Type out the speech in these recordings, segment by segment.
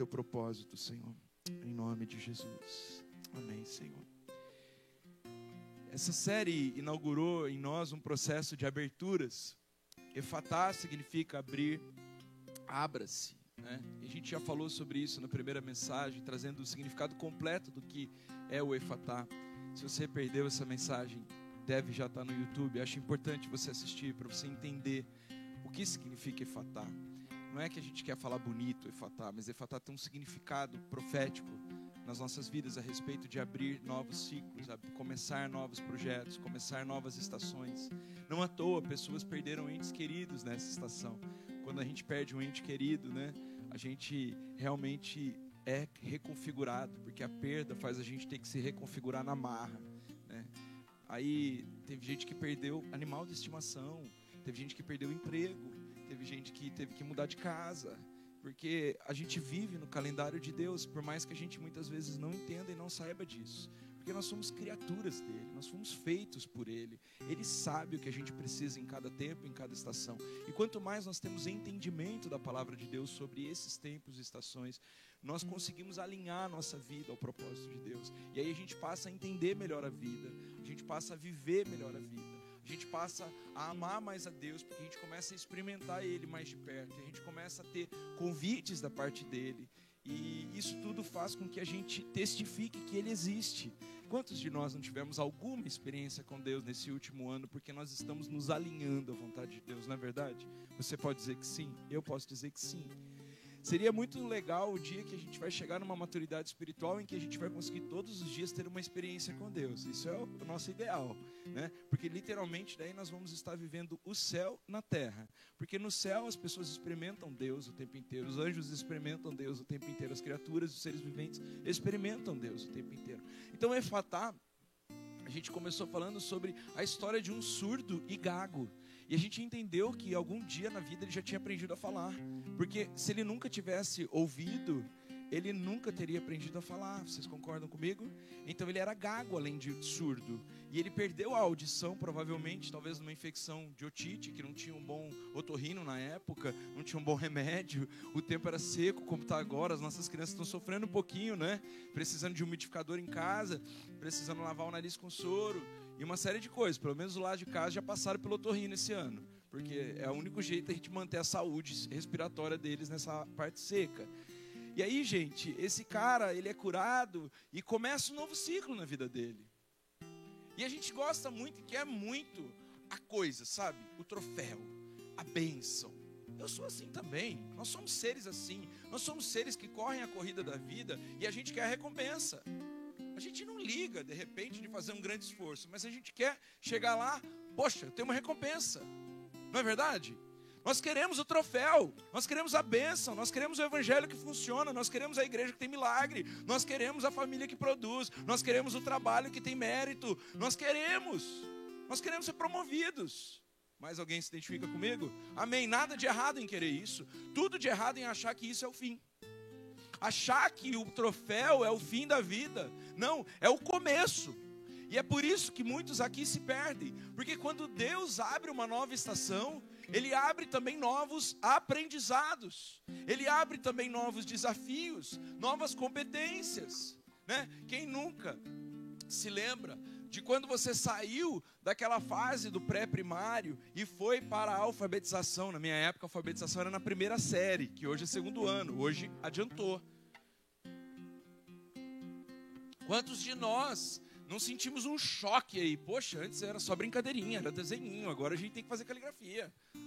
teu propósito, Senhor. Em nome de Jesus. Amém, Senhor. Essa série inaugurou em nós um processo de aberturas. Efatá significa abrir, abra-se. Né? A gente já falou sobre isso na primeira mensagem, trazendo o significado completo do que é o Efatá. Se você perdeu essa mensagem, deve já estar no YouTube. Acho importante você assistir para você entender o que significa Efatá. Não é que a gente quer falar bonito Efatá, mas Efatá tem um significado profético nas nossas vidas a respeito de abrir novos ciclos, começar novos projetos, começar novas estações. Não à toa pessoas perderam entes queridos nessa estação. Quando a gente perde um ente querido, né, a gente realmente é reconfigurado, porque a perda faz a gente ter que se reconfigurar na marra. Né? Aí teve gente que perdeu animal de estimação, teve gente que perdeu emprego, teve gente que teve que mudar de casa, porque a gente vive no calendário de Deus, por mais que a gente muitas vezes não entenda e não saiba disso. Porque nós somos criaturas dele, nós fomos feitos por ele. Ele sabe o que a gente precisa em cada tempo, em cada estação. E quanto mais nós temos entendimento da palavra de Deus sobre esses tempos e estações, nós conseguimos alinhar a nossa vida ao propósito de Deus. E aí a gente passa a entender melhor a vida, a gente passa a viver melhor a vida gente passa a amar mais a Deus, porque a gente começa a experimentar Ele mais de perto, a gente começa a ter convites da parte dele, e isso tudo faz com que a gente testifique que Ele existe. Quantos de nós não tivemos alguma experiência com Deus nesse último ano, porque nós estamos nos alinhando à vontade de Deus, não é verdade? Você pode dizer que sim, eu posso dizer que sim. Seria muito legal o dia que a gente vai chegar numa maturidade espiritual em que a gente vai conseguir todos os dias ter uma experiência com Deus. Isso é o nosso ideal, né? Porque literalmente daí nós vamos estar vivendo o céu na terra. Porque no céu as pessoas experimentam Deus o tempo inteiro, os anjos experimentam Deus o tempo inteiro, as criaturas, os seres viventes experimentam Deus o tempo inteiro. Então, Efatá, a gente começou falando sobre a história de um surdo e gago. E a gente entendeu que algum dia na vida ele já tinha aprendido a falar. Porque se ele nunca tivesse ouvido, ele nunca teria aprendido a falar. Vocês concordam comigo? Então ele era gago além de surdo. E ele perdeu a audição, provavelmente, talvez numa infecção de otite, que não tinha um bom otorrino na época, não tinha um bom remédio, o tempo era seco, como está agora, as nossas crianças estão sofrendo um pouquinho, né? Precisando de um umidificador em casa, precisando lavar o nariz com soro e uma série de coisas. Pelo menos lá de casa já passaram pelo otorrino esse ano, porque é o único jeito da gente manter a saúde respiratória deles nessa parte seca. E aí, gente, esse cara, ele é curado e começa um novo ciclo na vida dele. E a gente gosta muito e quer muito a coisa, sabe? O troféu, a bênção. Eu sou assim também. Nós somos seres assim. Nós somos seres que correm a corrida da vida e a gente quer a recompensa. A gente não liga, de repente, de fazer um grande esforço, mas a gente quer chegar lá, poxa, tem uma recompensa. Não é verdade? Nós queremos o troféu, nós queremos a bênção, nós queremos o evangelho que funciona, nós queremos a igreja que tem milagre, nós queremos a família que produz, nós queremos o trabalho que tem mérito, nós queremos, nós queremos ser promovidos. Mais alguém se identifica comigo? Amém. Nada de errado em querer isso, tudo de errado em achar que isso é o fim achar que o troféu é o fim da vida. Não, é o começo. E é por isso que muitos aqui se perdem, porque quando Deus abre uma nova estação, Ele abre também novos aprendizados, Ele abre também novos desafios, novas competências. Né? Quem nunca se lembra de quando você saiu daquela fase do pré-primário e foi para a alfabetização. Na minha época, a alfabetização era na primeira série, que hoje é segundo ano, hoje adiantou. Quantos de nós não sentimos um choque aí? Poxa, antes era só brincadeirinha, era desenhinho, agora a gente tem que fazer caligrafia.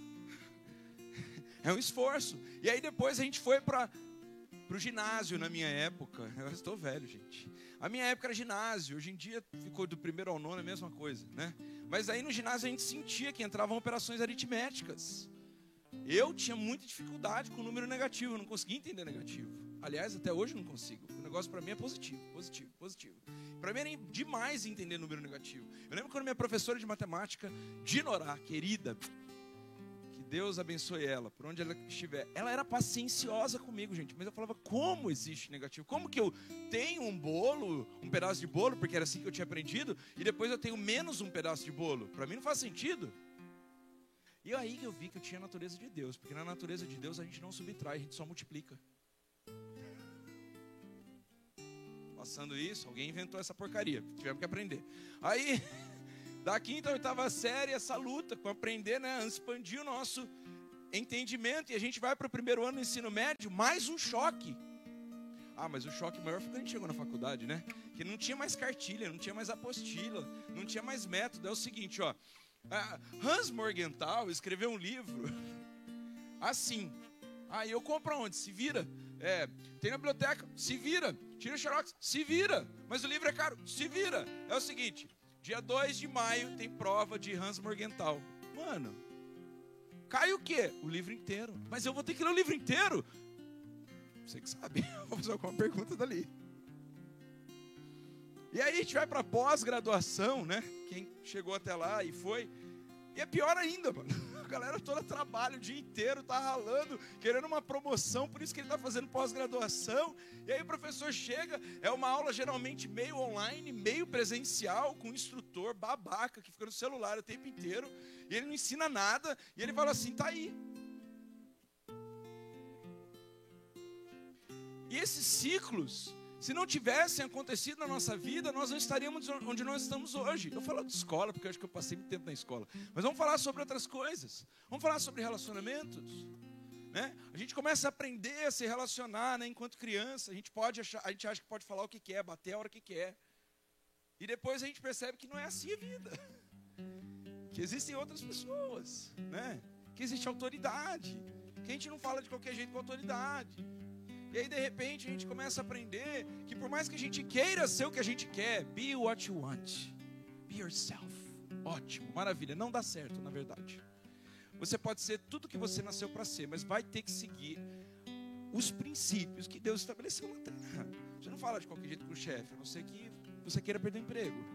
É um esforço. E aí depois a gente foi para o ginásio na minha época. Eu estou velho, gente. A minha época era ginásio, hoje em dia ficou do primeiro ao nono a mesma coisa, né? Mas aí no ginásio a gente sentia que entravam operações aritméticas. Eu tinha muita dificuldade com o número negativo, eu não conseguia entender negativo. Aliás, até hoje eu não consigo. O negócio para mim é positivo, positivo, positivo. Para mim era demais entender número negativo. Eu lembro quando minha professora de matemática, Dinorá, querida, Deus abençoe ela, por onde ela estiver. Ela era pacienciosa comigo, gente, mas eu falava, como existe negativo? Como que eu tenho um bolo, um pedaço de bolo, porque era assim que eu tinha aprendido, e depois eu tenho menos um pedaço de bolo? Para mim não faz sentido. E é aí que eu vi que eu tinha a natureza de Deus, porque na natureza de Deus a gente não subtrai, a gente só multiplica. passando isso, alguém inventou essa porcaria, tivemos que aprender. Aí, da quinta a oitava série, essa luta com aprender, né, expandir o nosso entendimento, e a gente vai para o primeiro ano do ensino médio, mais um choque. Ah, mas o choque maior foi quando a gente chegou na faculdade, né? Que não tinha mais cartilha, não tinha mais apostila, não tinha mais método. É o seguinte, ó. Hans Morgenthau escreveu um livro assim. Aí eu compro onde? Se vira. É, tem na biblioteca, se vira. Tira o xerox, se vira. Mas o livro é caro, se vira. É o seguinte, dia 2 de maio tem prova de Hans Morgenthau. Mano, cai o quê? O livro inteiro. Mas eu vou ter que ler o livro inteiro? Você que sabe. Vou fazer alguma pergunta dali. E aí a gente vai para pós-graduação, né? Quem chegou até lá e foi. E é pior ainda, mano. Galera toda trabalha o dia inteiro, tá ralando, querendo uma promoção, por isso que ele tá fazendo pós-graduação. E aí o professor chega, é uma aula geralmente meio online, meio presencial, com um instrutor babaca que fica no celular o tempo inteiro, e ele não ensina nada, e ele fala assim: tá aí. E esses ciclos se não tivessem acontecido na nossa vida, nós não estaríamos onde nós estamos hoje. Eu falo de escola, porque eu acho que eu passei muito tempo na escola. Mas vamos falar sobre outras coisas. Vamos falar sobre relacionamentos. Né? A gente começa a aprender a se relacionar né? enquanto criança. A gente, pode achar, a gente acha que pode falar o que quer, bater a hora que quer. E depois a gente percebe que não é assim a vida. Que existem outras pessoas. Né? Que existe autoridade. Que a gente não fala de qualquer jeito com autoridade. E aí, de repente, a gente começa a aprender que por mais que a gente queira ser o que a gente quer, be what you want. Be yourself. Ótimo, maravilha. Não dá certo, na verdade. Você pode ser tudo que você nasceu para ser, mas vai ter que seguir os princípios que Deus estabeleceu na terra. Você não fala de qualquer jeito com o chefe, a não ser que você queira perder o emprego.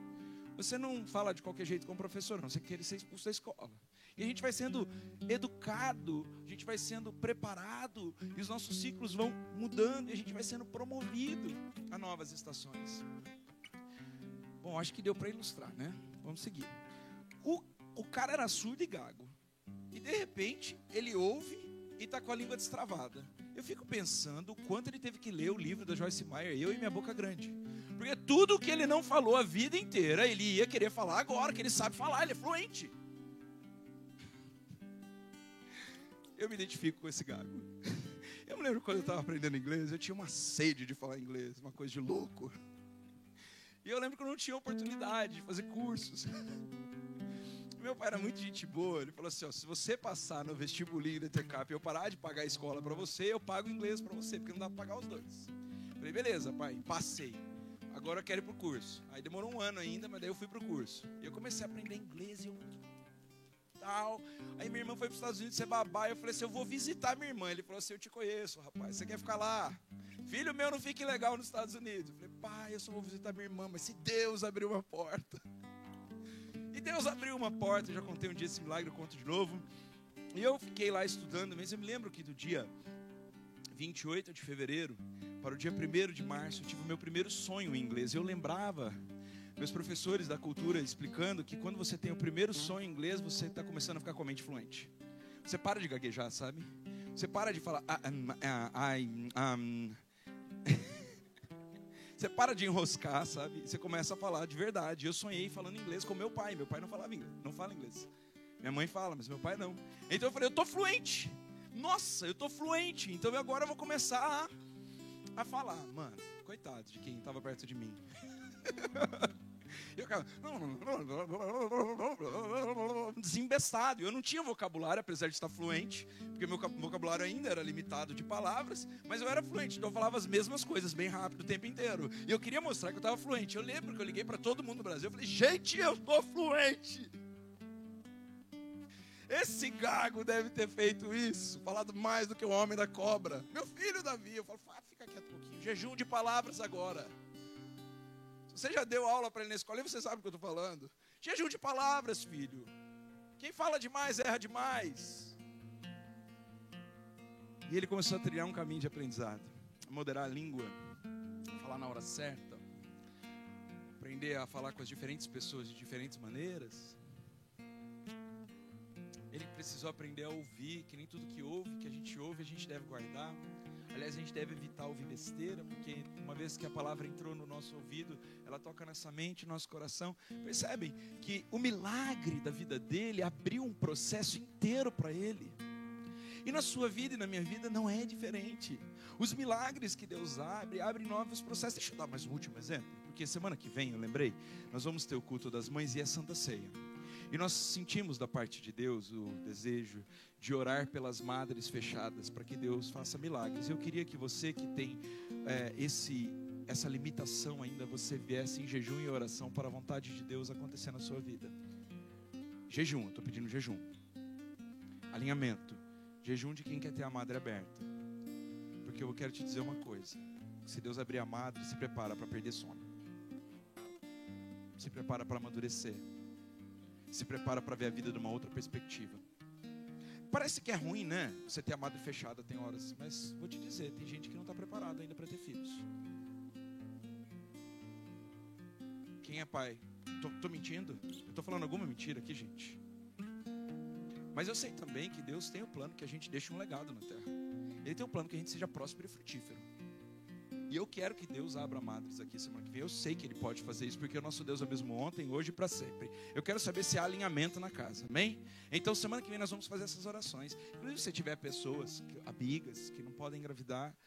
Você não fala de qualquer jeito com o professor, não ser que queira ser expulso da escola. E a gente vai sendo educado, a gente vai sendo preparado, e os nossos ciclos vão mudando, e a gente vai sendo promovido a novas estações. Bom, acho que deu para ilustrar, né? Vamos seguir. O, o cara era surdo e gago. E de repente, ele ouve e está com a língua destravada. Eu fico pensando o quanto ele teve que ler o livro da Joyce Meyer, Eu e Minha Boca Grande. Porque tudo que ele não falou a vida inteira, ele ia querer falar agora, que ele sabe falar, ele é fluente. Eu me identifico com esse gago. Eu me lembro quando eu estava aprendendo inglês, eu tinha uma sede de falar inglês, uma coisa de louco. E eu lembro que eu não tinha oportunidade de fazer cursos. Meu pai era muito gente boa, ele falou assim: ó, se você passar no vestibulinho da ETCAP e eu parar de pagar a escola para você, eu pago inglês para você, porque não dá para pagar os dois. falei, beleza, pai, passei. Agora eu quero ir pro curso. Aí demorou um ano ainda, mas daí eu fui pro curso. E eu comecei a aprender inglês e eu tal. Aí minha irmã foi para os Estados Unidos ser babá. E eu falei assim: eu vou visitar minha irmã. Ele falou assim: eu te conheço, rapaz. Você quer ficar lá? Filho meu não fique legal nos Estados Unidos. Eu falei: pai, eu só vou visitar minha irmã. Mas se Deus abriu uma porta. E Deus abriu uma porta. Eu já contei um dia esse milagre, eu conto de novo. E eu fiquei lá estudando. Mas eu me lembro que do dia 28 de fevereiro para o dia 1 de março, eu tive o meu primeiro sonho em inglês. Eu lembrava meus professores da cultura explicando que quando você tem o primeiro sonho em inglês, você está começando a ficar com a mente fluente. Você para de gaguejar, sabe? Você para de falar. Ah, ah, ah, você para de enroscar, sabe? Você começa a falar de verdade. Eu sonhei falando inglês com meu pai. Meu pai não falava inglês, não fala inglês. Minha mãe fala, mas meu pai não. Então eu falei, eu tô fluente. Nossa, eu tô fluente. Então agora eu vou começar a, a falar. Mano, coitado de quem estava perto de mim. E eu desembestado. Eu não tinha vocabulário, apesar de estar fluente, porque meu vocabulário ainda era limitado de palavras, mas eu era fluente, então eu falava as mesmas coisas bem rápido o tempo inteiro. E eu queria mostrar que eu estava fluente. Eu lembro que eu liguei para todo mundo no Brasil, eu falei, gente, eu estou fluente. Esse gago deve ter feito isso, falado mais do que o homem da cobra. Meu filho Davi, eu falo, fica quieto um pouquinho, jejum de palavras agora. Você já deu aula para ele na escola e você sabe o que eu estou falando. Jejum de palavras, filho. Quem fala demais erra demais. E ele começou a trilhar um caminho de aprendizado, a moderar a língua, a falar na hora certa, aprender a falar com as diferentes pessoas de diferentes maneiras. Ele precisou aprender a ouvir, que nem tudo que ouve, que a gente ouve, a gente deve guardar. Aliás, a gente deve evitar ouvir besteira, porque uma vez que a palavra entrou no nosso ouvido, ela toca nessa mente, nosso coração. Percebem que o milagre da vida dele abriu um processo inteiro para ele. E na sua vida e na minha vida não é diferente. Os milagres que Deus abre, abrem novos processos. Deixa eu dar mais um último exemplo, porque semana que vem, eu lembrei, nós vamos ter o culto das mães e a Santa Ceia. E nós sentimos da parte de Deus o desejo de orar pelas madres fechadas, para que Deus faça milagres. Eu queria que você que tem é, esse essa limitação ainda, você viesse em jejum e oração para a vontade de Deus acontecer na sua vida. Jejum, estou pedindo jejum. Alinhamento. Jejum de quem quer ter a madre aberta. Porque eu quero te dizer uma coisa. Se Deus abrir a madre, se prepara para perder sono. Se prepara para amadurecer. Se prepara para ver a vida de uma outra perspectiva. Parece que é ruim, né? Você ter a madre fechada tem horas, mas vou te dizer, tem gente que não está preparada ainda para ter filhos. Quem é pai? Tô, tô mentindo? Eu tô falando alguma mentira aqui, gente? Mas eu sei também que Deus tem o plano que a gente deixe um legado na terra. Ele tem um plano que a gente seja próspero e frutífero. E eu quero que Deus abra madres aqui semana que vem. Eu sei que Ele pode fazer isso, porque o nosso Deus é o mesmo ontem, hoje e para sempre. Eu quero saber se há alinhamento na casa, amém? Então, semana que vem nós vamos fazer essas orações. Inclusive, se tiver pessoas, amigas, que não podem engravidar,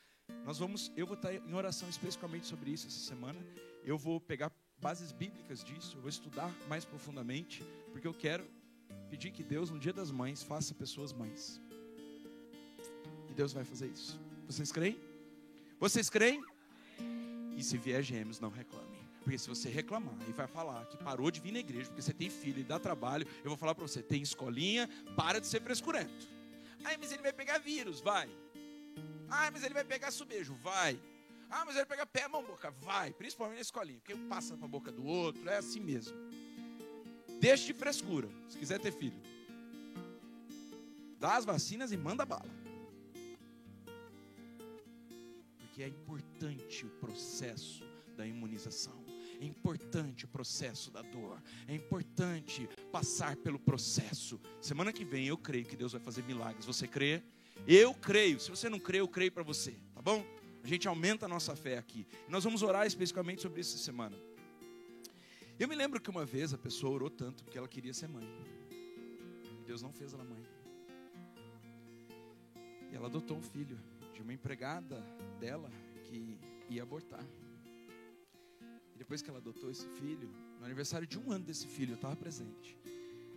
nós vamos, eu vou estar em oração especificamente sobre isso essa semana. Eu vou pegar bases bíblicas disso, eu vou estudar mais profundamente, porque eu quero pedir que Deus, no dia das mães, faça pessoas mães. E Deus vai fazer isso. Vocês creem? Vocês creem? E se vier gêmeos, não reclame. Porque se você reclamar e vai falar que parou de vir na igreja porque você tem filho e dá trabalho, eu vou falar para você: tem escolinha, para de ser frescurento. Ai, mas ele vai pegar vírus, vai. Ai, mas ele vai pegar subejo, vai. Ah, mas ele vai pegar pé, mão, boca, vai. Principalmente na escolinha, porque passa para a boca do outro, é assim mesmo. Deixe de frescura, se quiser ter filho. Dá as vacinas e manda bala. É importante o processo da imunização. É importante o processo da dor. É importante passar pelo processo. Semana que vem eu creio que Deus vai fazer milagres. Você crê? Eu creio. Se você não crê, eu creio para você. Tá bom? A gente aumenta a nossa fé aqui. Nós vamos orar especificamente sobre isso essa semana. Eu me lembro que uma vez a pessoa orou tanto porque ela queria ser mãe. Deus não fez ela mãe. E ela adotou um filho uma empregada dela que ia abortar. E depois que ela adotou esse filho, no aniversário de um ano desse filho, eu estava presente.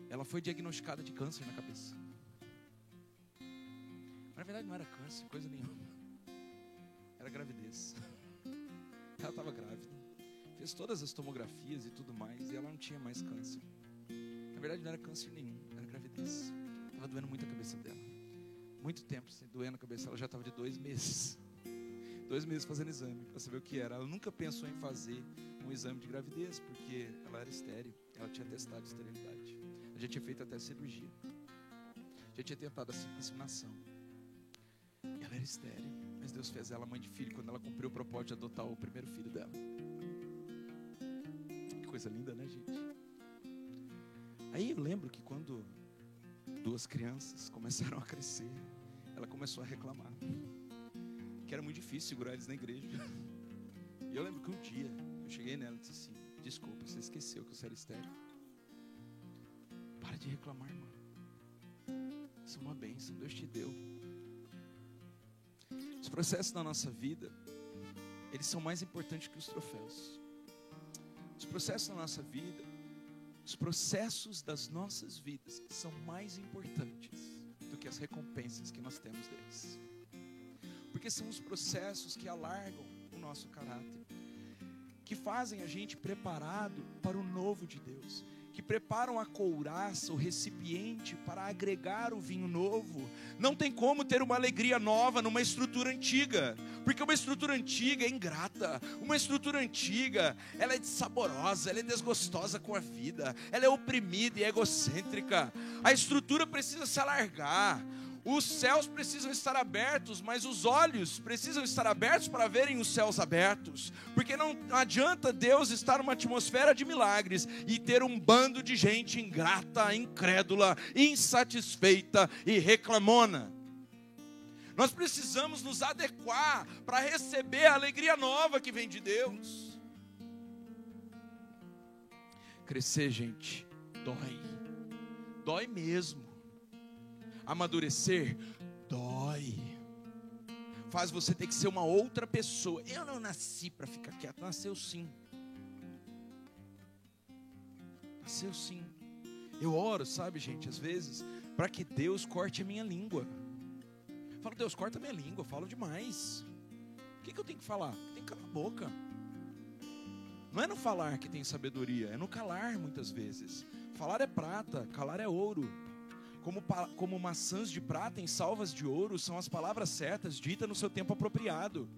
Ela foi diagnosticada de câncer na cabeça. Mas na verdade não era câncer, coisa nenhuma. Era gravidez. Ela estava grávida. Fez todas as tomografias e tudo mais, e ela não tinha mais câncer. Na verdade não era câncer nenhum, era gravidez. Estava doendo muito a cabeça dela muito tempo sem doer na cabeça. Ela já estava de dois meses. Dois meses fazendo exame para saber o que era. Ela nunca pensou em fazer um exame de gravidez, porque ela era estéreo. Ela tinha testado esterilidade. Ela já tinha feito até cirurgia. Já tinha tentado a inseminação. Ela era estéreo. Mas Deus fez ela mãe de filho quando ela cumpriu o propósito de adotar o primeiro filho dela. Que coisa linda, né, gente? Aí eu lembro que quando duas crianças começaram a crescer, ela começou a reclamar. Que era muito difícil segurar eles na igreja. E eu lembro que um dia eu cheguei nela e disse assim: Desculpa, você esqueceu que você era estéreo. Para de reclamar, irmã. Isso é uma bênção, Deus te deu. Os processos da nossa vida, eles são mais importantes que os troféus. Os processos da nossa vida, os processos das nossas vidas são mais importantes que as recompensas que nós temos deles. Porque são os processos que alargam o nosso caráter, que fazem a gente preparado para o novo de Deus, preparam a couraça, o recipiente para agregar o vinho novo. Não tem como ter uma alegria nova numa estrutura antiga, porque uma estrutura antiga é ingrata, uma estrutura antiga, ela é saborosa, ela é desgostosa com a vida, ela é oprimida e egocêntrica. A estrutura precisa se alargar. Os céus precisam estar abertos, mas os olhos precisam estar abertos para verem os céus abertos, porque não adianta Deus estar numa atmosfera de milagres e ter um bando de gente ingrata, incrédula, insatisfeita e reclamona. Nós precisamos nos adequar para receber a alegria nova que vem de Deus. Crescer, gente, dói. Dói mesmo. Amadurecer, dói. Faz você ter que ser uma outra pessoa. Eu não nasci para ficar quieto, nasceu sim. Nasceu sim. Eu oro, sabe, gente, às vezes, para que Deus corte a minha língua. Eu falo, Deus, corta a minha língua, eu falo demais. O que, que eu tenho que falar? Tem que calar a boca. Não é no falar que tem sabedoria, é no calar muitas vezes. Falar é prata, calar é ouro. Como, como maçãs de prata em salvas de ouro são as palavras certas, ditas no seu tempo apropriado.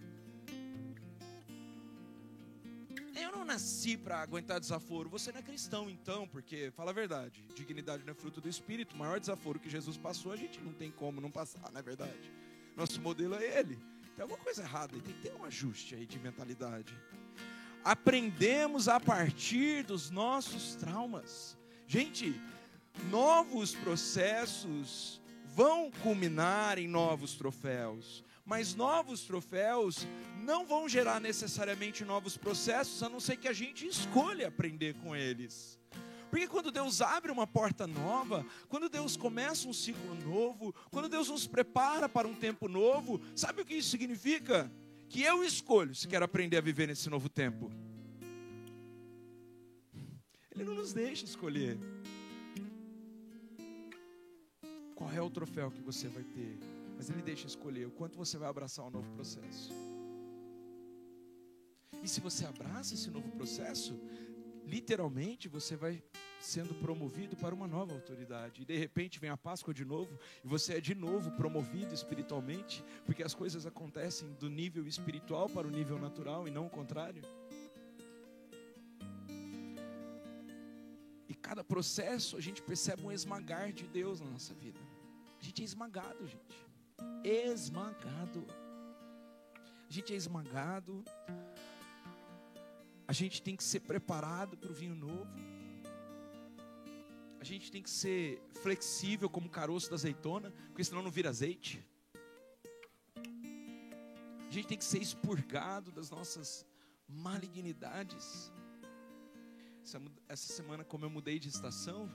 nasci para aguentar desaforo. Você não é cristão, então, porque, fala a verdade, dignidade não é fruto do Espírito. O maior desaforo que Jesus passou, a gente não tem como não passar, não é verdade? Nosso modelo é Ele. Tem alguma coisa errada, tem que ter um ajuste aí de mentalidade. Aprendemos a partir dos nossos traumas. Gente, novos processos vão culminar em novos troféus mas novos troféus não vão gerar necessariamente novos processos, a não ser que a gente escolha aprender com eles. Porque quando Deus abre uma porta nova, quando Deus começa um ciclo novo, quando Deus nos prepara para um tempo novo, sabe o que isso significa? Que eu escolho se quero aprender a viver nesse novo tempo. Ele não nos deixa escolher. Qual é o troféu que você vai ter? Mas Ele deixa escolher o quanto você vai abraçar o novo processo. E se você abraça esse novo processo, literalmente você vai sendo promovido para uma nova autoridade. E de repente vem a Páscoa de novo, e você é de novo promovido espiritualmente, porque as coisas acontecem do nível espiritual para o nível natural e não o contrário. Cada processo a gente percebe um esmagar de Deus na nossa vida. A gente é esmagado, gente esmagado. A gente é esmagado. A gente tem que ser preparado para o vinho novo. A gente tem que ser flexível como o caroço da azeitona, porque senão não vira azeite. A gente tem que ser expurgado das nossas malignidades. Essa, semana, como eu mudei de estação,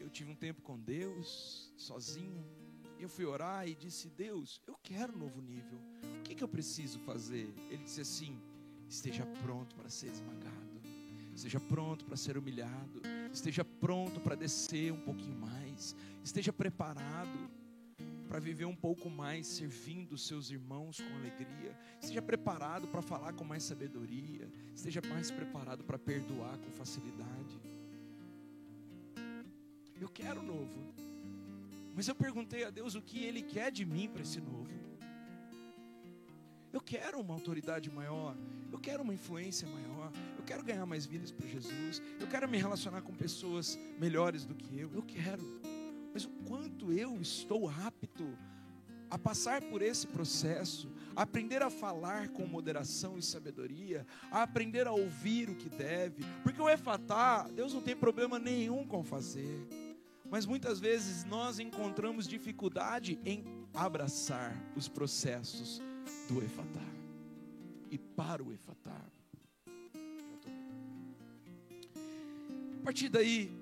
eu tive um tempo com Deus, sozinho. Eu fui orar e disse: Deus, eu quero um novo nível. O que, que eu preciso fazer? Ele disse assim: esteja pronto para ser esmagado, esteja pronto para ser humilhado, esteja pronto para descer um pouquinho mais, esteja preparado para viver um pouco mais servindo os seus irmãos com alegria, esteja preparado para falar com mais sabedoria, esteja mais preparado para perdoar com facilidade. Eu quero novo. Mas eu perguntei a Deus o que Ele quer de mim para esse novo. Eu quero uma autoridade maior, eu quero uma influência maior, eu quero ganhar mais vidas para Jesus, eu quero me relacionar com pessoas melhores do que eu, eu quero. Mas o quanto eu estou apto a passar por esse processo, a aprender a falar com moderação e sabedoria, a aprender a ouvir o que deve, porque o efatá, Deus não tem problema nenhum com fazer. Mas muitas vezes nós encontramos dificuldade em abraçar os processos do Efatá e para o Efatá. A partir daí,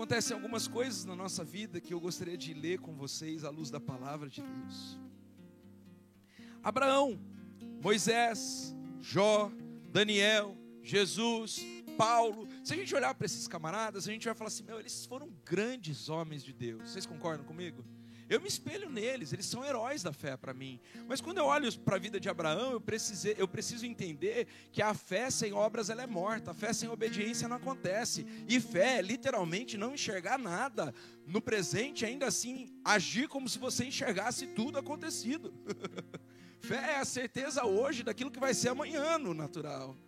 acontecem algumas coisas na nossa vida que eu gostaria de ler com vocês à luz da palavra de Deus. Abraão, Moisés, Jó, Daniel, Jesus, Paulo. Se a gente olhar para esses camaradas, a gente vai falar assim: meu, eles foram grandes homens de Deus. Vocês concordam comigo? Eu me espelho neles, eles são heróis da fé para mim. Mas quando eu olho para a vida de Abraão, eu, precisei, eu preciso entender que a fé sem obras ela é morta, a fé sem obediência não acontece. E fé é literalmente não enxergar nada no presente, ainda assim agir como se você enxergasse tudo acontecido. fé é a certeza hoje daquilo que vai ser amanhã no natural.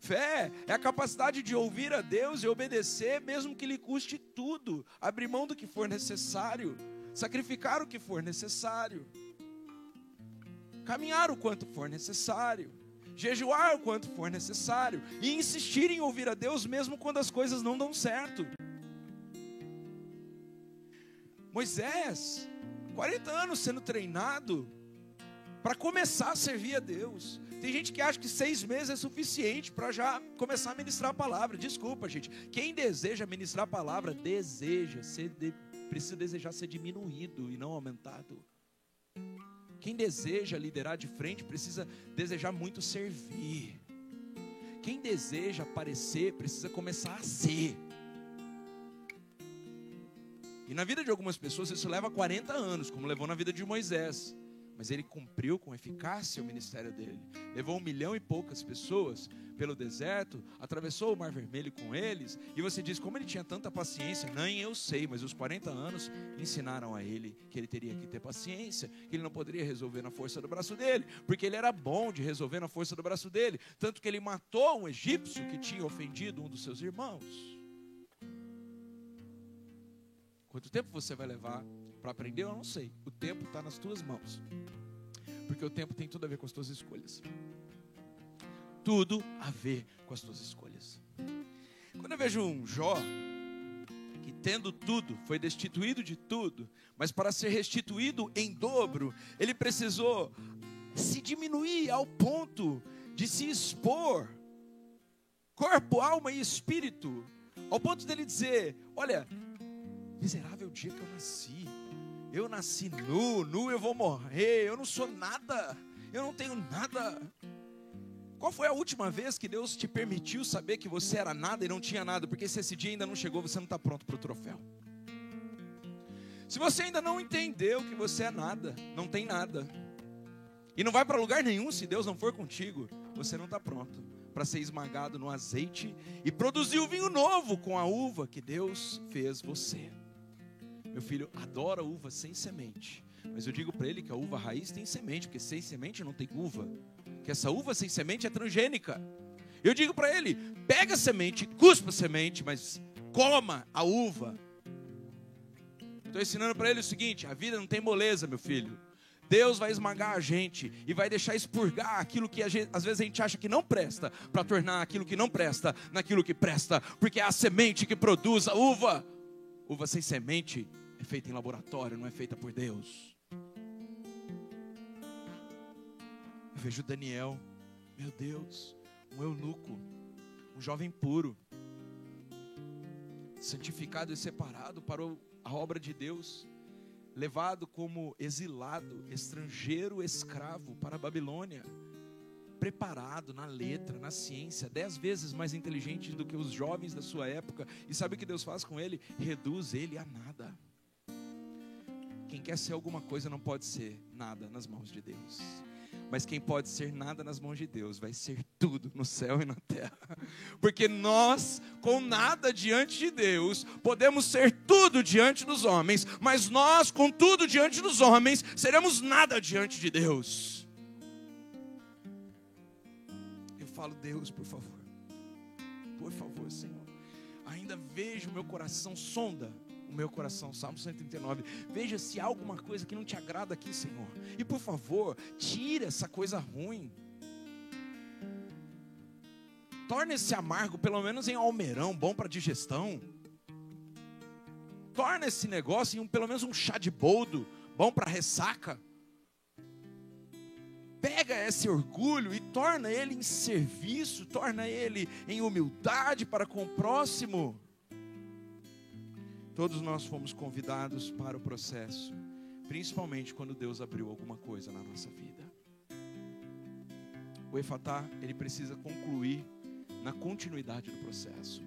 Fé é a capacidade de ouvir a Deus e obedecer, mesmo que lhe custe tudo, abrir mão do que for necessário, sacrificar o que for necessário, caminhar o quanto for necessário, jejuar o quanto for necessário e insistir em ouvir a Deus mesmo quando as coisas não dão certo. Moisés, 40 anos sendo treinado para começar a servir a Deus. Tem gente que acha que seis meses é suficiente para já começar a ministrar a palavra. Desculpa, gente. Quem deseja ministrar a palavra, deseja ser de, precisa desejar ser diminuído e não aumentado. Quem deseja liderar de frente precisa desejar muito servir. Quem deseja aparecer precisa começar a ser. E na vida de algumas pessoas isso leva 40 anos, como levou na vida de Moisés mas ele cumpriu com eficácia o ministério dele. Levou um milhão e poucas pessoas pelo deserto, atravessou o Mar Vermelho com eles, e você diz como ele tinha tanta paciência? Nem eu sei, mas os 40 anos ensinaram a ele que ele teria que ter paciência, que ele não poderia resolver na força do braço dele, porque ele era bom de resolver na força do braço dele, tanto que ele matou um egípcio que tinha ofendido um dos seus irmãos. Quanto tempo você vai levar para aprender, eu não sei. O tempo está nas tuas mãos. Porque o tempo tem tudo a ver com as tuas escolhas. Tudo a ver com as tuas escolhas. Quando eu vejo um Jó, que tendo tudo, foi destituído de tudo, mas para ser restituído em dobro, ele precisou se diminuir ao ponto de se expor, corpo, alma e espírito, ao ponto dele dizer: Olha, miserável dia que eu nasci, eu nasci nu, nu eu vou morrer, eu não sou nada, eu não tenho nada. Qual foi a última vez que Deus te permitiu saber que você era nada e não tinha nada? Porque se esse dia ainda não chegou, você não está pronto para o troféu. Se você ainda não entendeu que você é nada, não tem nada, e não vai para lugar nenhum se Deus não for contigo, você não está pronto para ser esmagado no azeite e produzir o vinho novo com a uva que Deus fez você. Meu filho adora uva sem semente. Mas eu digo para ele que a uva raiz tem semente, porque sem semente não tem uva. Que essa uva sem semente é transgênica. Eu digo para ele: pega a semente, cuspa a semente, mas coma a uva. Estou ensinando para ele o seguinte: a vida não tem moleza, meu filho. Deus vai esmagar a gente e vai deixar expurgar aquilo que gente, às vezes a gente acha que não presta, para tornar aquilo que não presta naquilo que presta, porque é a semente que produz a uva. Uva sem semente é feita em laboratório, não é feita por Deus. Eu vejo Daniel, meu Deus, um eunuco, um jovem puro, santificado e separado para a obra de Deus, levado como exilado, estrangeiro, escravo para a Babilônia, preparado na letra, na ciência, dez vezes mais inteligente do que os jovens da sua época. E sabe o que Deus faz com ele? Reduz ele a nada. Quem quer ser alguma coisa não pode ser nada nas mãos de Deus. Mas quem pode ser nada nas mãos de Deus vai ser tudo no céu e na terra. Porque nós, com nada diante de Deus, podemos ser tudo diante dos homens, mas nós, com tudo diante dos homens, seremos nada diante de Deus. Eu falo, Deus, por favor, por favor, Senhor, ainda vejo meu coração sonda o meu coração. Salmo 139. Veja se há alguma coisa que não te agrada aqui, Senhor. E por favor, tira essa coisa ruim. Torna esse amargo, pelo menos em almeirão, bom para digestão. Torna esse negócio em um, pelo menos um chá de boldo, bom para ressaca. Pega esse orgulho e torna ele em serviço, torna ele em humildade para com o próximo. Todos nós fomos convidados para o processo, principalmente quando Deus abriu alguma coisa na nossa vida. O Efatá, ele precisa concluir na continuidade do processo.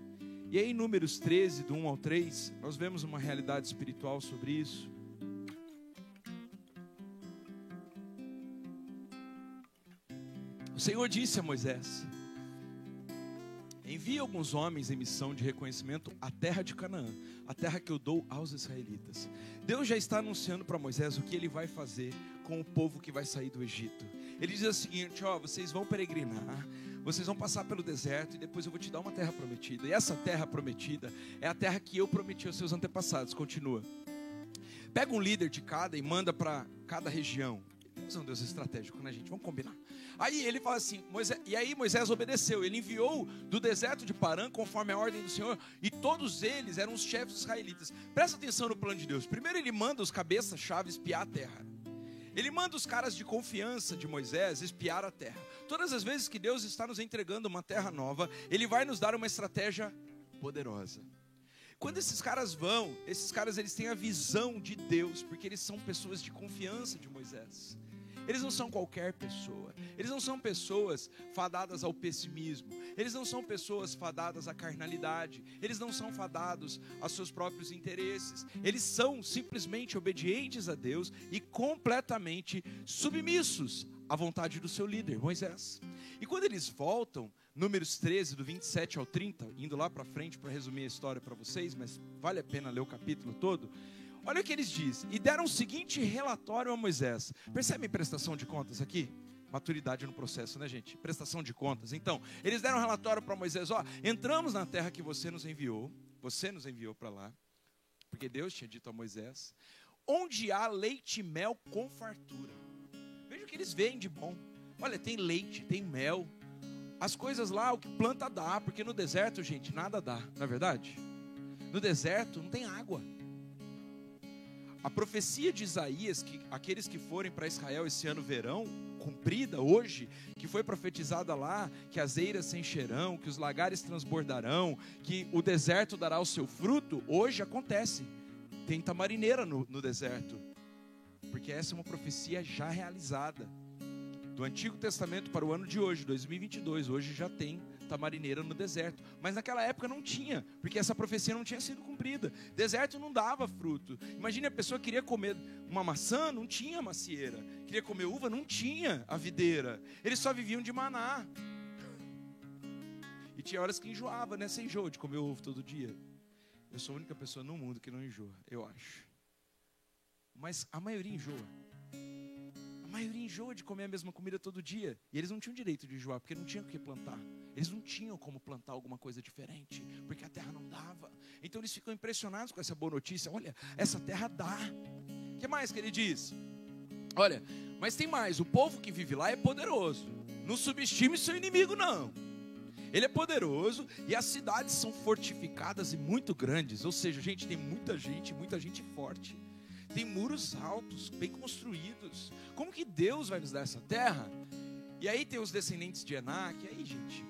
E aí, em Números 13, do 1 ao 3, nós vemos uma realidade espiritual sobre isso. O Senhor disse a Moisés: Envie alguns homens em missão de reconhecimento à terra de Canaã, a terra que eu dou aos israelitas. Deus já está anunciando para Moisés o que ele vai fazer com o povo que vai sair do Egito. Ele diz o seguinte: ó, vocês vão peregrinar, vocês vão passar pelo deserto e depois eu vou te dar uma terra prometida. E essa terra prometida é a terra que eu prometi aos seus antepassados. Continua. Pega um líder de cada e manda para cada região. Deus é um Deus estratégico, né, gente? Vamos combinar. Aí ele fala assim, Moisés, e aí Moisés obedeceu, ele enviou do deserto de Parã conforme a ordem do Senhor, e todos eles eram os chefes israelitas. Presta atenção no plano de Deus. Primeiro ele manda os cabeças-chave espiar a terra. Ele manda os caras de confiança de Moisés espiar a terra. Todas as vezes que Deus está nos entregando uma terra nova, ele vai nos dar uma estratégia poderosa. Quando esses caras vão, esses caras eles têm a visão de Deus, porque eles são pessoas de confiança de Moisés. Eles não são qualquer pessoa. Eles não são pessoas fadadas ao pessimismo. Eles não são pessoas fadadas à carnalidade. Eles não são fadados aos seus próprios interesses. Eles são simplesmente obedientes a Deus e completamente submissos à vontade do seu líder, Moisés. E quando eles voltam, Números 13, do 27 ao 30, indo lá para frente para resumir a história para vocês, mas vale a pena ler o capítulo todo. Olha o que eles dizem. E deram o seguinte relatório a Moisés. Percebem prestação de contas aqui? Maturidade no processo, né, gente? Prestação de contas. Então, eles deram um relatório para Moisés: Ó, entramos na terra que você nos enviou. Você nos enviou para lá. Porque Deus tinha dito a Moisés: Onde há leite e mel com fartura. Veja o que eles veem de bom. Olha, tem leite, tem mel, as coisas lá, o que planta dá, porque no deserto, gente, nada dá, não é verdade? No deserto não tem água. A profecia de Isaías, que aqueles que forem para Israel esse ano verão, cumprida hoje, que foi profetizada lá, que as eiras se encherão, que os lagares transbordarão, que o deserto dará o seu fruto, hoje acontece. Tem tamarineira no, no deserto, porque essa é uma profecia já realizada do Antigo Testamento para o ano de hoje, 2022. Hoje já tem tamarineira no deserto, mas naquela época não tinha, porque essa profecia não tinha sido cumprida. Deserto não dava fruto. Imagine a pessoa queria comer uma maçã, não tinha macieira. Queria comer uva, não tinha a videira. Eles só viviam de maná. E tinha horas que enjoava, né? Você enjoa de comer ovo todo dia. Eu sou a única pessoa no mundo que não enjoa, eu acho. Mas a maioria enjoa maioria enjoa de comer a mesma comida todo dia. E eles não tinham direito de enjoar, porque não tinham o que plantar. Eles não tinham como plantar alguma coisa diferente, porque a terra não dava. Então eles ficam impressionados com essa boa notícia. Olha, essa terra dá. O que mais que ele diz? Olha, mas tem mais: o povo que vive lá é poderoso. Não subestime seu inimigo, não. Ele é poderoso e as cidades são fortificadas e muito grandes. Ou seja, gente, tem muita gente, muita gente forte tem muros altos, bem construídos. Como que Deus vai nos dar essa terra? E aí tem os descendentes de Enac, e aí, gente,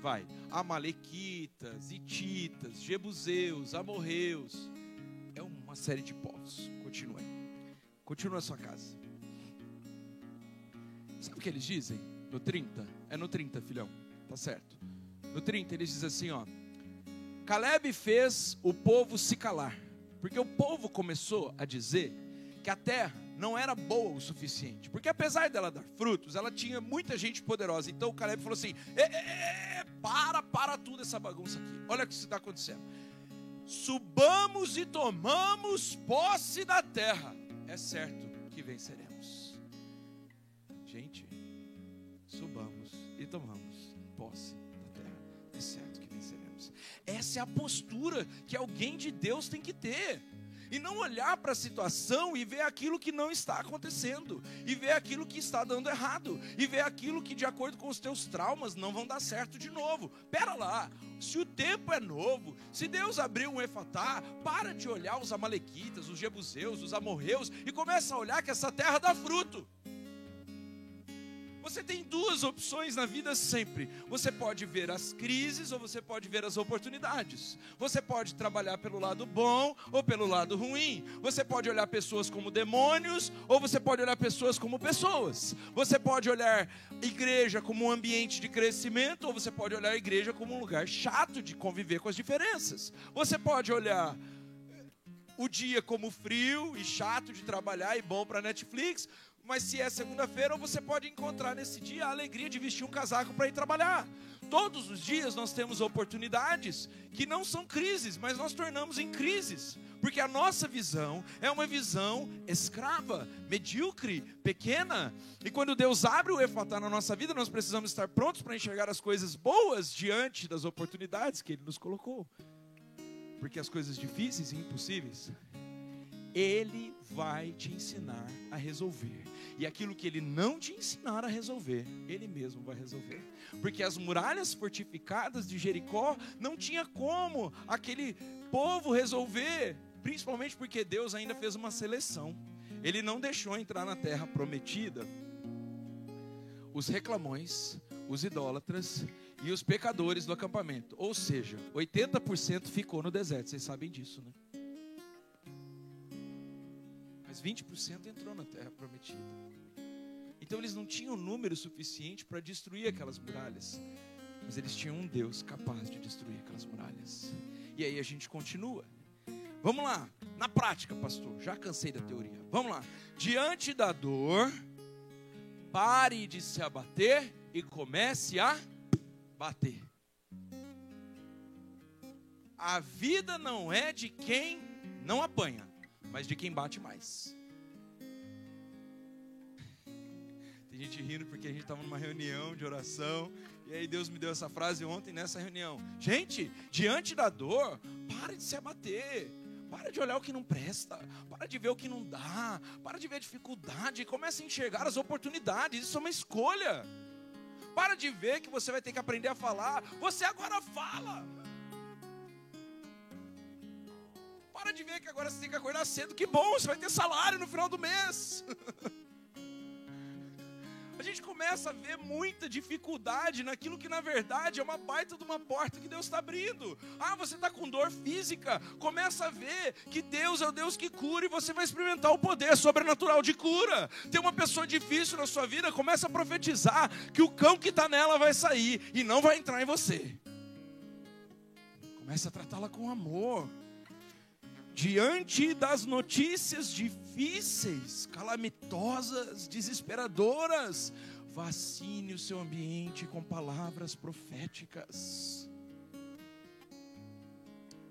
vai, Amalequitas, Ititas, Jebuseus, Amorreus. É uma série de povos. Continua aí. Continua a sua casa. Sabe o que eles dizem? No 30? É no 30, filhão. Tá certo. No 30 eles dizem assim, ó. Caleb fez o povo se calar porque o povo começou a dizer que a terra não era boa o suficiente. Porque apesar dela dar frutos, ela tinha muita gente poderosa. Então o Caleb falou assim: e, para, para tudo essa bagunça aqui. Olha o que está acontecendo. Subamos e tomamos posse da terra. É certo que venceremos. Gente, subamos e tomamos posse da terra. É certo essa é a postura que alguém de Deus tem que ter. E não olhar para a situação e ver aquilo que não está acontecendo, e ver aquilo que está dando errado, e ver aquilo que, de acordo com os teus traumas, não vão dar certo de novo. Pera lá, se o tempo é novo, se Deus abriu um efatá, para de olhar os amalequitas, os jebuseus, os amorreus, e começa a olhar que essa terra dá fruto. Você tem duas opções na vida sempre. Você pode ver as crises ou você pode ver as oportunidades. Você pode trabalhar pelo lado bom ou pelo lado ruim. Você pode olhar pessoas como demônios ou você pode olhar pessoas como pessoas. Você pode olhar igreja como um ambiente de crescimento ou você pode olhar a igreja como um lugar chato de conviver com as diferenças. Você pode olhar o dia como frio e chato de trabalhar e bom para Netflix, mas se é segunda-feira, você pode encontrar nesse dia a alegria de vestir um casaco para ir trabalhar. Todos os dias nós temos oportunidades que não são crises, mas nós tornamos em crises, porque a nossa visão é uma visão escrava, medíocre, pequena. E quando Deus abre o efatá na nossa vida, nós precisamos estar prontos para enxergar as coisas boas diante das oportunidades que Ele nos colocou. Porque as coisas difíceis e impossíveis Ele vai te ensinar a resolver. E aquilo que ele não te ensinar a resolver, ele mesmo vai resolver. Porque as muralhas fortificadas de Jericó não tinha como aquele povo resolver, principalmente porque Deus ainda fez uma seleção. Ele não deixou entrar na terra prometida os reclamões, os idólatras e os pecadores do acampamento. Ou seja, 80% ficou no deserto. Vocês sabem disso, né? Mas 20% entrou na terra prometida. Então eles não tinham número suficiente para destruir aquelas muralhas. Mas eles tinham um Deus capaz de destruir aquelas muralhas. E aí a gente continua. Vamos lá, na prática, pastor. Já cansei da teoria. Vamos lá. Diante da dor, pare de se abater e comece a bater. A vida não é de quem não apanha, mas de quem bate mais. Tem gente rindo porque a gente estava numa reunião de oração e aí Deus me deu essa frase ontem nessa reunião. Gente, diante da dor, pare de se abater. Para de olhar o que não presta, para de ver o que não dá, para de ver a dificuldade, comece a enxergar as oportunidades. Isso é uma escolha. Para de ver que você vai ter que aprender a falar, você agora fala. Para de ver que agora você tem que acordar cedo, que bom, você vai ter salário no final do mês. a gente começa a ver muita dificuldade naquilo que na verdade é uma baita de uma porta que Deus está abrindo. Ah, você está com dor física, começa a ver que Deus é o Deus que cura e você vai experimentar o poder sobrenatural de cura. Tem uma pessoa difícil na sua vida, começa a profetizar que o cão que está nela vai sair e não vai entrar em você. Começa a tratá-la com amor diante das notícias difíceis, calamitosas, desesperadoras, vacine o seu ambiente com palavras proféticas.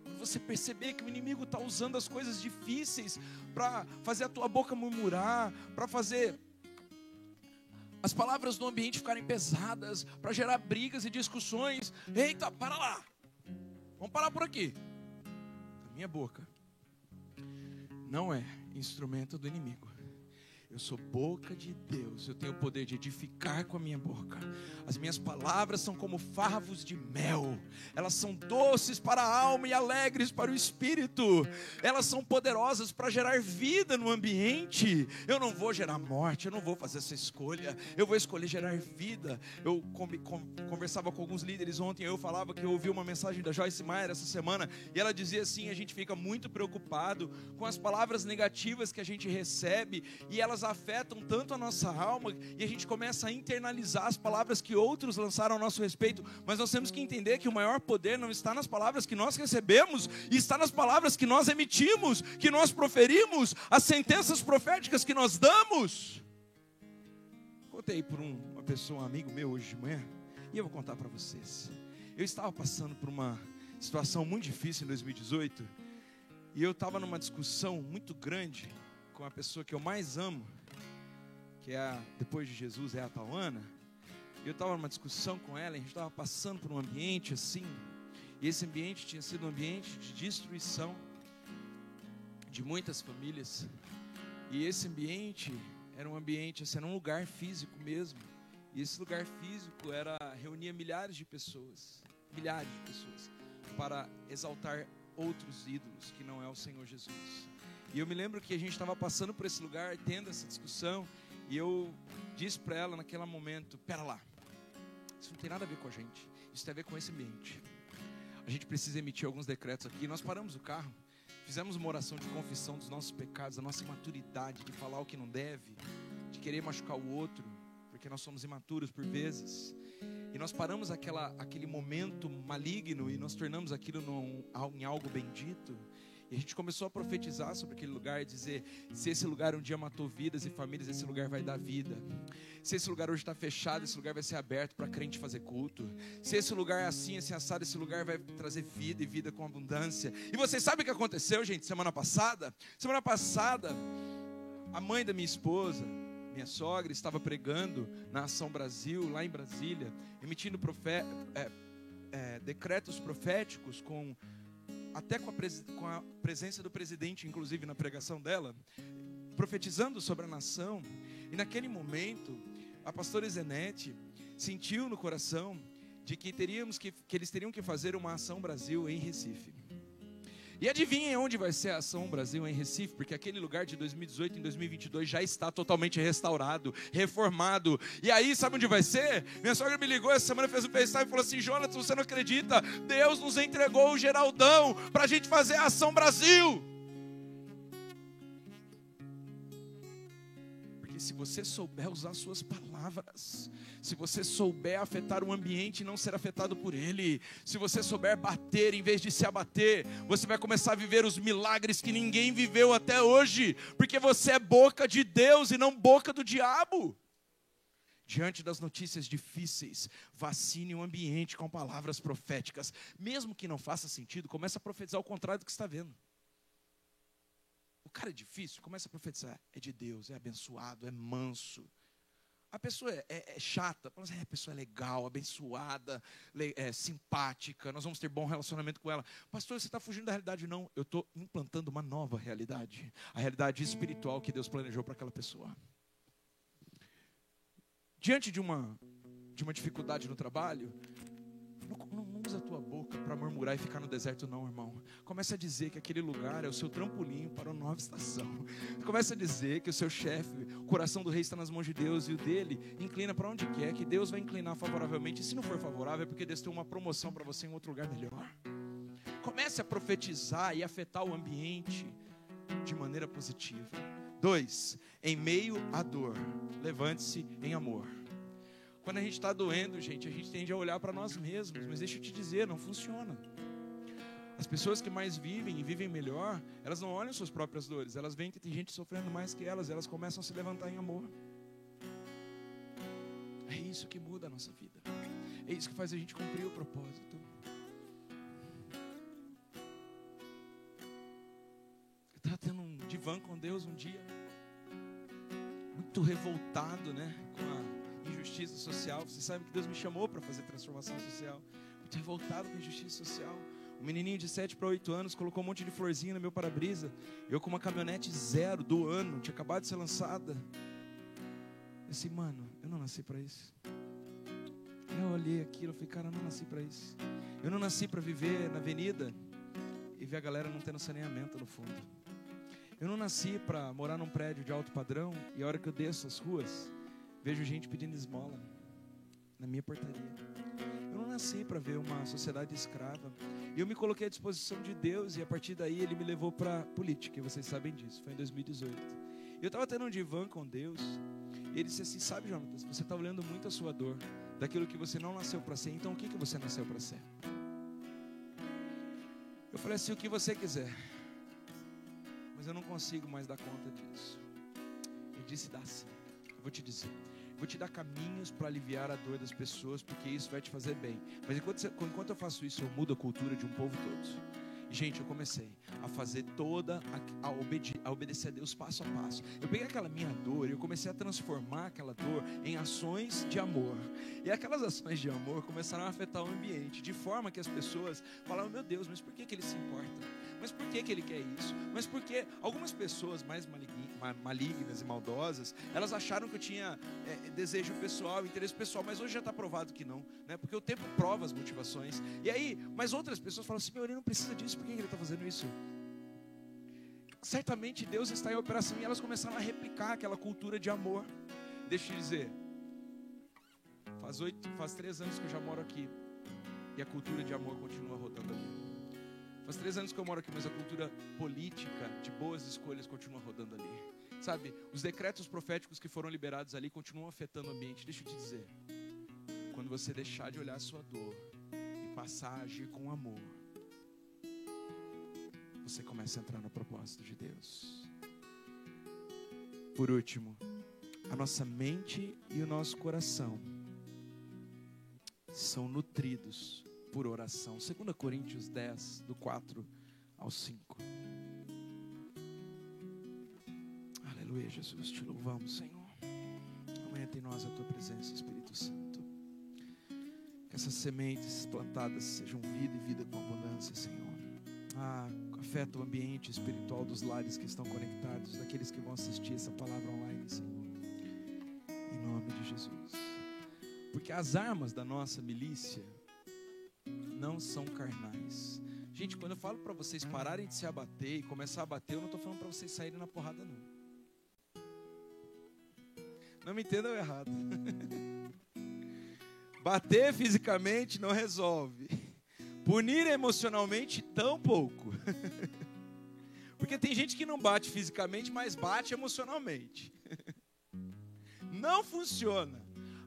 Quando você perceber que o inimigo está usando as coisas difíceis para fazer a tua boca murmurar, para fazer as palavras do ambiente ficarem pesadas, para gerar brigas e discussões, eita, para lá, vamos parar por aqui. A minha boca não é instrumento do inimigo. Eu sou boca de Deus, eu tenho o poder de edificar com a minha boca. As minhas palavras são como favos de mel, elas são doces para a alma e alegres para o espírito, elas são poderosas para gerar vida no ambiente. Eu não vou gerar morte, eu não vou fazer essa escolha, eu vou escolher gerar vida. Eu conversava com alguns líderes ontem, eu falava que eu ouvi uma mensagem da Joyce Meyer essa semana, e ela dizia assim: a gente fica muito preocupado com as palavras negativas que a gente recebe, e elas elas afetam tanto a nossa alma e a gente começa a internalizar as palavras que outros lançaram a nosso respeito. Mas nós temos que entender que o maior poder não está nas palavras que nós recebemos, está nas palavras que nós emitimos, que nós proferimos, as sentenças proféticas que nós damos. Contei por um, uma pessoa, um amigo meu hoje de manhã, e eu vou contar para vocês. Eu estava passando por uma situação muito difícil em 2018 e eu estava numa discussão muito grande com a pessoa que eu mais amo, que é a, depois de Jesus, é a Tauana. Eu estava numa discussão com ela, a gente estava passando por um ambiente assim, e esse ambiente tinha sido um ambiente de destruição de muitas famílias. E esse ambiente era um ambiente, assim, era um lugar físico mesmo. E esse lugar físico era reunia milhares de pessoas, milhares de pessoas, para exaltar outros ídolos que não é o Senhor Jesus. E eu me lembro que a gente estava passando por esse lugar, tendo essa discussão, e eu disse para ela naquele momento: Pera lá, isso não tem nada a ver com a gente, isso tem a ver com esse ambiente. A gente precisa emitir alguns decretos aqui. Nós paramos o carro, fizemos uma oração de confissão dos nossos pecados, da nossa imaturidade de falar o que não deve, de querer machucar o outro, porque nós somos imaturos por vezes. E nós paramos aquela, aquele momento maligno e nós tornamos aquilo num, em algo bendito. E a gente começou a profetizar sobre aquele lugar e dizer: se esse lugar um dia matou vidas e famílias, esse lugar vai dar vida. Se esse lugar hoje está fechado, esse lugar vai ser aberto para crente fazer culto. Se esse lugar é assim, assim assado, esse lugar vai trazer vida e vida com abundância. E vocês sabem o que aconteceu, gente, semana passada? Semana passada, a mãe da minha esposa, minha sogra, estava pregando na Ação Brasil, lá em Brasília, emitindo é, é, decretos proféticos com até com a, com a presença do presidente, inclusive na pregação dela, profetizando sobre a nação. E naquele momento, a pastora Zenete sentiu no coração de que teríamos que, que eles teriam que fazer uma ação Brasil em Recife. E adivinhem onde vai ser a Ação Brasil em Recife, porque aquele lugar de 2018 em 2022 já está totalmente restaurado, reformado. E aí, sabe onde vai ser? Minha sogra me ligou essa semana, fez um FaceTime e falou assim: Jonathan, você não acredita? Deus nos entregou o Geraldão para a gente fazer a Ação Brasil. Se você souber usar suas palavras, se você souber afetar o ambiente e não ser afetado por ele, se você souber bater em vez de se abater, você vai começar a viver os milagres que ninguém viveu até hoje, porque você é boca de Deus e não boca do diabo. Diante das notícias difíceis, vacine o ambiente com palavras proféticas, mesmo que não faça sentido, comece a profetizar o contrário do que está vendo. O cara é difícil, começa a profetizar, é de Deus, é abençoado, é manso a pessoa é, é, é chata, mas assim, é, a pessoa é legal, abençoada, é, simpática, nós vamos ter bom relacionamento com ela. Pastor, você está fugindo da realidade? Não, eu estou implantando uma nova realidade. A realidade espiritual que Deus planejou para aquela pessoa. Diante de uma, de uma dificuldade no trabalho, não, não usa a tua boca para murmurar e ficar no deserto, não, irmão. Começa a dizer que aquele lugar é o seu trampolim para uma nova estação. Começa a dizer que o seu chefe, o coração do rei está nas mãos de Deus e o dele inclina para onde quer, que Deus vai inclinar favoravelmente. E se não for favorável, é porque Deus tem uma promoção para você em outro lugar melhor. Comece a profetizar e afetar o ambiente de maneira positiva. Dois, em meio à dor, levante-se em amor. Quando a gente está doendo, gente, a gente tende a olhar para nós mesmos, mas deixa eu te dizer, não funciona. As pessoas que mais vivem e vivem melhor, elas não olham suas próprias dores, elas veem que tem gente sofrendo mais que elas, elas começam a se levantar em amor. É isso que muda a nossa vida. É isso que faz a gente cumprir o propósito. Eu estava tendo um divã com Deus um dia, muito revoltado, né? Com a injustiça social. Você sabe que Deus me chamou para fazer transformação social. Muito revoltado com a injustiça social. Um menininho de 7 para 8 anos colocou um monte de florzinha no meu para-brisa. Eu com uma caminhonete zero do ano, tinha acabado de ser lançada. Eu disse, mano, eu não nasci para isso. Eu olhei aquilo, e falei, cara, eu não nasci para isso. Eu não nasci para viver na avenida e ver a galera não tendo saneamento no fundo. Eu não nasci para morar num prédio de alto padrão e a hora que eu desço as ruas, Vejo gente pedindo esmola na minha portaria. Eu não nasci para ver uma sociedade escrava. E eu me coloquei à disposição de Deus e a partir daí ele me levou para política, e vocês sabem disso. Foi em 2018. Eu estava tendo um divã com Deus. E ele disse assim: Sabe, Jonatas, você está olhando muito a sua dor, daquilo que você não nasceu para ser. Então, o que, que você nasceu para ser? Eu falei assim: O que você quiser. Mas eu não consigo mais dar conta disso. Ele disse: Dá sim. Eu vou te dizer. Vou te dar caminhos para aliviar a dor das pessoas, porque isso vai te fazer bem. Mas enquanto, enquanto eu faço isso, eu mudo a cultura de um povo todo. Gente, eu comecei a fazer toda, a, a, obede, a obedecer a Deus passo a passo. Eu peguei aquela minha dor e eu comecei a transformar aquela dor em ações de amor. E aquelas ações de amor começaram a afetar o ambiente, de forma que as pessoas falavam: Meu Deus, mas por que, que ele se importa? Mas por que, que ele quer isso? Mas porque algumas pessoas mais malignas e maldosas, elas acharam que eu tinha é, desejo pessoal, interesse pessoal, mas hoje já está provado que não, né? porque o tempo prova as motivações. E aí, mas outras pessoas falam assim: meu, ele não precisa disso, por que ele está fazendo isso? Certamente Deus está em operação e elas começaram a replicar aquela cultura de amor. Deixa eu dizer, faz oito, faz três anos que eu já moro aqui e a cultura de amor continua rodando ali. Faz três anos que eu moro aqui, mas a cultura política de boas escolhas continua rodando ali. Sabe, os decretos proféticos que foram liberados ali continuam afetando o ambiente. Deixa eu te dizer. Quando você deixar de olhar a sua dor e passar a agir com amor, você começa a entrar no propósito de Deus. Por último, a nossa mente e o nosso coração são nutridos por oração. 2 Coríntios 10, do 4 ao 5. Aleluia, Jesus, te louvamos, Senhor. Aumenta em nós a tua presença, Espírito Santo. Que essas sementes plantadas sejam vida e vida com abundância, Senhor. Ah, afeta o ambiente espiritual dos lares que estão conectados, daqueles que vão assistir essa palavra online, Senhor. Em nome de Jesus. Porque as armas da nossa milícia não são carnais. Gente, quando eu falo para vocês pararem de se abater e começar a bater, eu não estou falando para vocês saírem na porrada, não. Não me entendam errado. Bater fisicamente não resolve. Punir emocionalmente, tão pouco. Porque tem gente que não bate fisicamente, mas bate emocionalmente. Não funciona.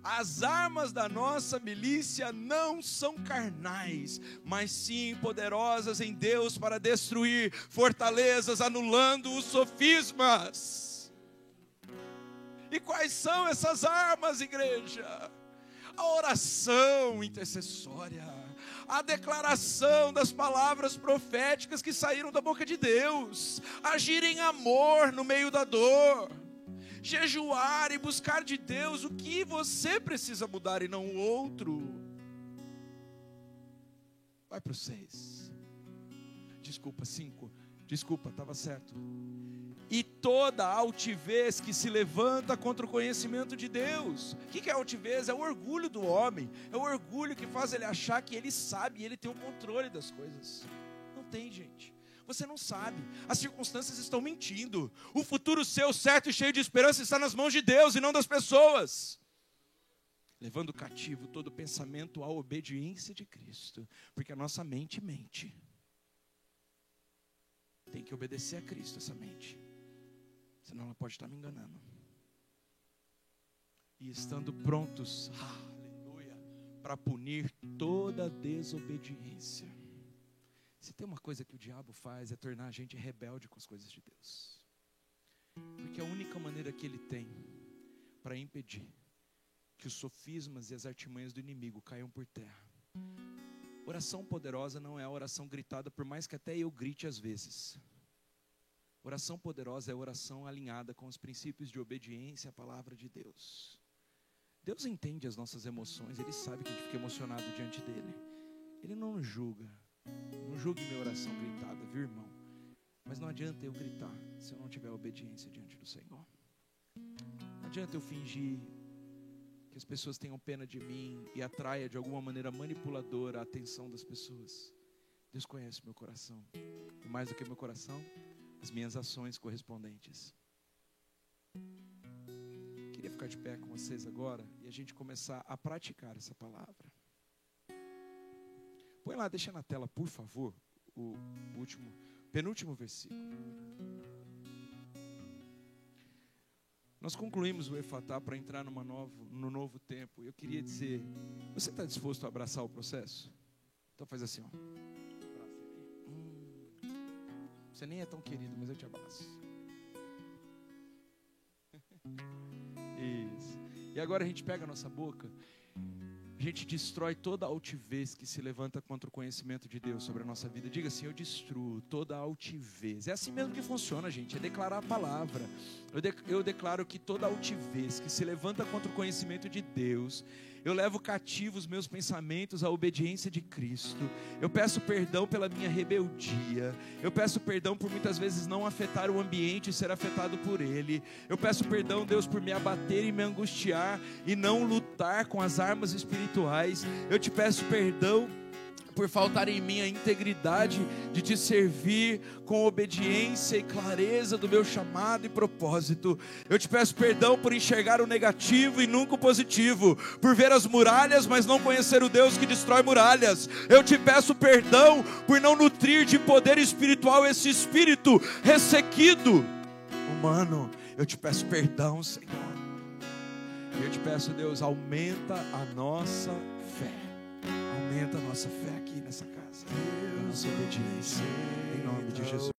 As armas da nossa milícia não são carnais, mas sim poderosas em Deus para destruir fortalezas, anulando os sofismas. E quais são essas armas, igreja? A oração intercessória, a declaração das palavras proféticas que saíram da boca de Deus, agir em amor no meio da dor jejuar e buscar de Deus o que você precisa mudar e não o outro. Vai para o seis. Desculpa, cinco. Desculpa, estava certo. E toda altivez que se levanta contra o conhecimento de Deus. O que é altivez? É o orgulho do homem. É o orgulho que faz ele achar que ele sabe e ele tem o controle das coisas. Não tem, gente. Você não sabe. As circunstâncias estão mentindo. O futuro seu, certo e cheio de esperança, está nas mãos de Deus e não das pessoas. Levando cativo todo pensamento à obediência de Cristo. Porque a nossa mente mente. Tem que obedecer a Cristo essa mente. Senão ela pode estar me enganando. E estando prontos, aleluia, para punir toda desobediência se tem uma coisa que o diabo faz é tornar a gente rebelde com as coisas de Deus. Porque a única maneira que ele tem para impedir que os sofismas e as artimanhas do inimigo caiam por terra. Oração poderosa não é a oração gritada, por mais que até eu grite às vezes. Oração poderosa é a oração alinhada com os princípios de obediência à palavra de Deus. Deus entende as nossas emoções, Ele sabe que a gente fica emocionado diante dEle. Ele não julga, não julgue minha oração gritada, viu, irmão? Mas não adianta eu gritar se eu não tiver obediência diante do Senhor. Não adianta eu fingir que as pessoas tenham pena de mim e atraia de alguma maneira manipuladora a atenção das pessoas. Deus conhece meu coração. E mais do que meu coração, as minhas ações correspondentes. Queria ficar de pé com vocês agora e a gente começar a praticar essa palavra. Põe lá, deixa na tela, por favor, o último, penúltimo versículo. Nós concluímos o Efatá para entrar numa novo, no novo tempo. Eu queria dizer, você está disposto a abraçar o processo? Então faz assim, ó. Hum, você nem é tão querido, mas eu te abraço. Isso. E agora a gente pega a nossa boca a gente destrói toda altivez que se levanta contra o conhecimento de Deus sobre a nossa vida. Diga assim: eu destruo toda altivez. É assim mesmo que funciona, gente. É declarar a palavra. Eu, de, eu declaro que toda altivez que se levanta contra o conhecimento de Deus, eu levo cativo os meus pensamentos à obediência de Cristo. Eu peço perdão pela minha rebeldia. Eu peço perdão por muitas vezes não afetar o ambiente e ser afetado por ele. Eu peço perdão, Deus, por me abater e me angustiar e não lutar com as armas espirituais. Eu te peço perdão por faltar em mim a integridade de te servir com obediência e clareza do meu chamado e propósito. Eu te peço perdão por enxergar o negativo e nunca o positivo, por ver as muralhas, mas não conhecer o Deus que destrói muralhas. Eu te peço perdão por não nutrir de poder espiritual esse espírito ressequido humano. Eu te peço perdão, Senhor. Eu te peço, Deus, aumenta a nossa Aumenta a nossa fé aqui nessa casa. A nossa obediência. Em nome de Jesus.